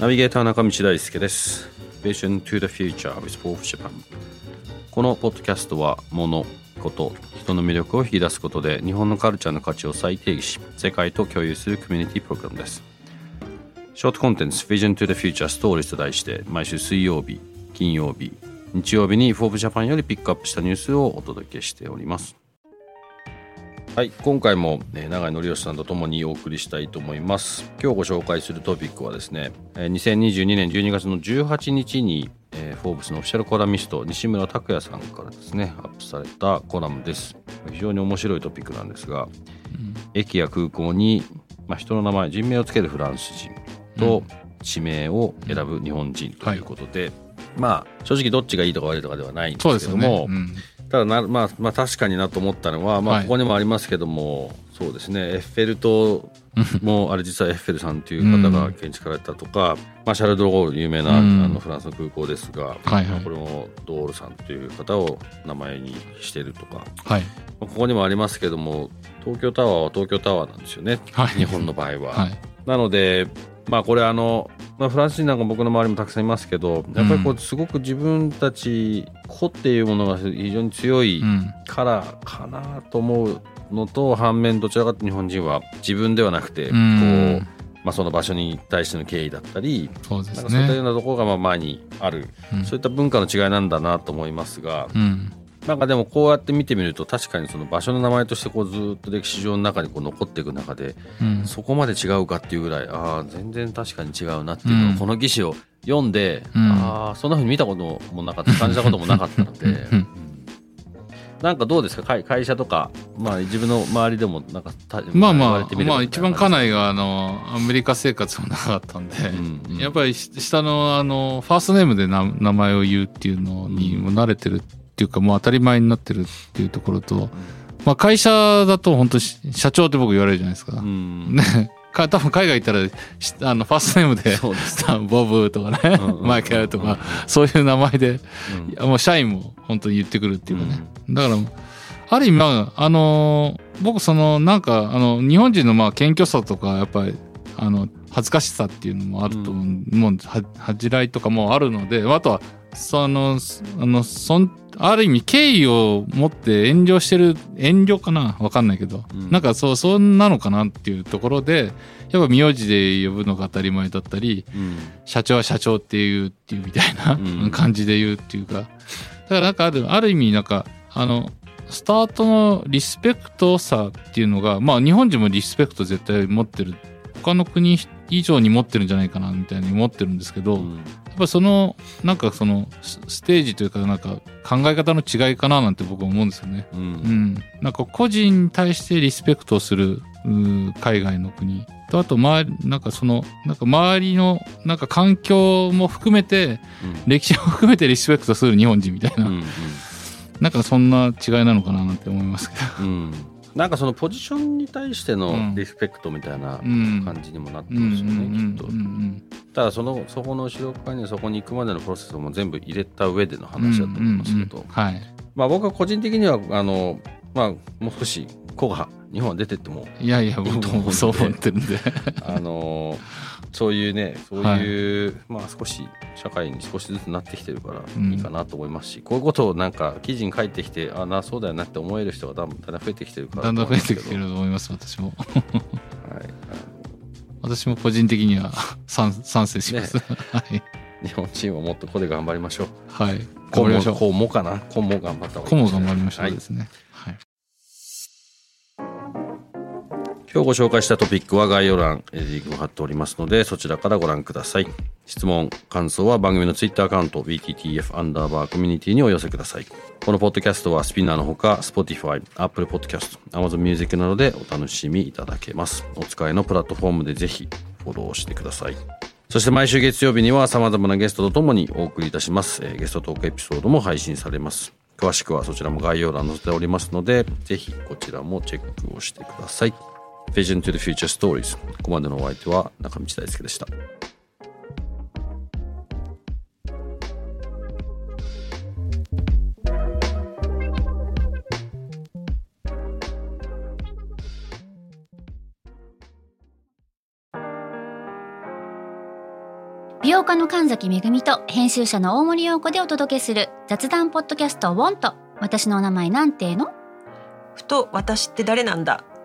ナビゲーター中道大輔です。Vision to the Future with Fourth Japan このポッドキャストは物こと人の魅力を引き出すことで日本のカルチャーの価値を再定義し世界と共有するコミュニティプログラムです。ショートコンテンツ Vision to the Future Stories と題して毎週水曜日金曜日日曜日にフォーブジャパンよりピックアップしたニュースをお届けしております。はい今回も、ね、永井則義さんとともにお送りしたいと思います。今日ご紹介するトピックはですね2022年12月の18日にえー、フォーブスのオフィシャルコラミスト西村拓也さんからですねアップされたコラムです。非常に面白いトピックなんですが、うん、駅や空港に、まあ、人の名前人名をつけるフランス人と地名を選ぶ日本人ということで、うん。はい、まあ正直どっちがいいとか悪いとかではないんですけども、ね。うん、ただな、まあ、まあ確かになと思ったのは、まあ、ここにもありますけども、はい、そうですね。エッフェル塔もあれ実はエッフェルさんという方が建築されたとか、まあ、シャルド・ゴール有名な、あのフランスの空港ですが、はいはい、これもドールさんという方を名前にしてるとか、はい、ここにもありますけども東京タワーは東京タワーなんですよね、はい、日本の場合は。はい、なのでまあこれあの、まあ、フランス人なんか僕の周りもたくさんいますけどやっぱりこうすごく自分たち個っていうものが非常に強いからかなと思うのと反面どちらかというと日本人は自分ではなくてこう、まあ、その場所に対しての敬意だったりそうです、ね、そういったようなところがまあ前にある、うん、そういった文化の違いなんだなと思いますが、うん、なんかでもこうやって見てみると確かにその場所の名前としてこうずっと歴史上の中にこう残っていく中で、うん、そこまで違うかっていうぐらいああ全然確かに違うなっていうのを、この義詞を読んで、ああそんなふうに見たこともなかった感じたこともなかったので。なんかどうですか？会会社とか、まあ、自分の周りでもなんかまあまあまあ一番家内があのアメリカ生活も長かったんで、うんうん、やっぱり下のあのファーストネームで名前を言うっていうのにも慣れてるっていうかもう当たり前になってるっていうところと、まあ会社だと本当社長って僕言われるじゃないですか。うん、ね。か多分海外行ったらあのファーストネームでボブとかね、マイケルとか、そういう名前で、うん、もう社員も本当に言ってくるっていうかね、うん、だからある意味まああの僕そのなんかあの日本人のまあ謙虚さとかやっぱりあの恥ずかしさっていうのもあると思う、うん、もう恥じらいとかもあるのであとはそのあのそんある意味敬意を持って遠慮してる遠慮かな？わかんないけど、うん、なんかそうそんなのかなっていうところでやっぱ名字で呼ぶのが当たり前だったり、うん、社長は社長っていうっていうみたいな感じで言うっていうか。だからなんかあるある意味なんかあのスタートのリスペクトさっていうのがまあ日本人もリスペクト絶対持ってる他の国以上に持ってるんじゃないかなみたいに思ってるんですけど、うん、やっぱそのなんかそのステージというかなんか考え方の違いかななんて僕は思うんですよね。うん、うん、なんか個人に対してリスペクトをする海外の国。とあと周りなんかそのなんか周りのなんか環境も含めて、うん、歴史も含めてリスペクトする日本人みたいな、うんうん、なんかそんな違いなのかななんて思いますけど。うんなんかそのポジションに対してのリスペクトみたいな感じにもなってますよね、きっと。ただそのそこの後ろ側にそこに行くまでのプロセスも全部入れた上での話だと思いますけど、まあ僕は個人的にはあの、まあ、もう少し子が日本は出てってもいやいや僕もそう思ってるんで。あのそういうねそういう、はい、まあ少し社会に少しずつなってきてるからいいかなと思いますし、うん、こういうことをなんか記事に書いてきてあなそうだよなって思える人がだんだん増えてきてるからだんだん増えてきてると思います私も。はい。私も個人的には 賛賛成します、ね、はい。日本チームをもっとここで頑張りましょう。はい。頑張りましょう。こうもかな？こうも頑張った方がいい、ね、こうも頑張りましょうですね、はい今日ご紹介したトピックは概要欄リンクを貼っておりますのでそちらからご覧ください質問感想は番組のツイッターアカウント BTTF アンダーバーコミュニティにお寄せくださいこのポッドキャストはスピナーのほか Spotify、Apple Podcast、Amazon Music などでお楽しみいただけますお使いのプラットフォームでぜひフォローしてくださいそして毎週月曜日には様々なゲストとともにお送りいたします。ゲストトークエピソードも配信されます。詳しくはそちらも概要欄載せておりますので、ぜひこちらもチェックをしてください。Vision to the Future Stories。ここまでのお相手は中道大輔でした。美容家の神崎めぐみと編集者の大森洋子でお届けする雑談ポッドキャスト「ウォンと私のお名前なんての?」ふと私って誰なんだ？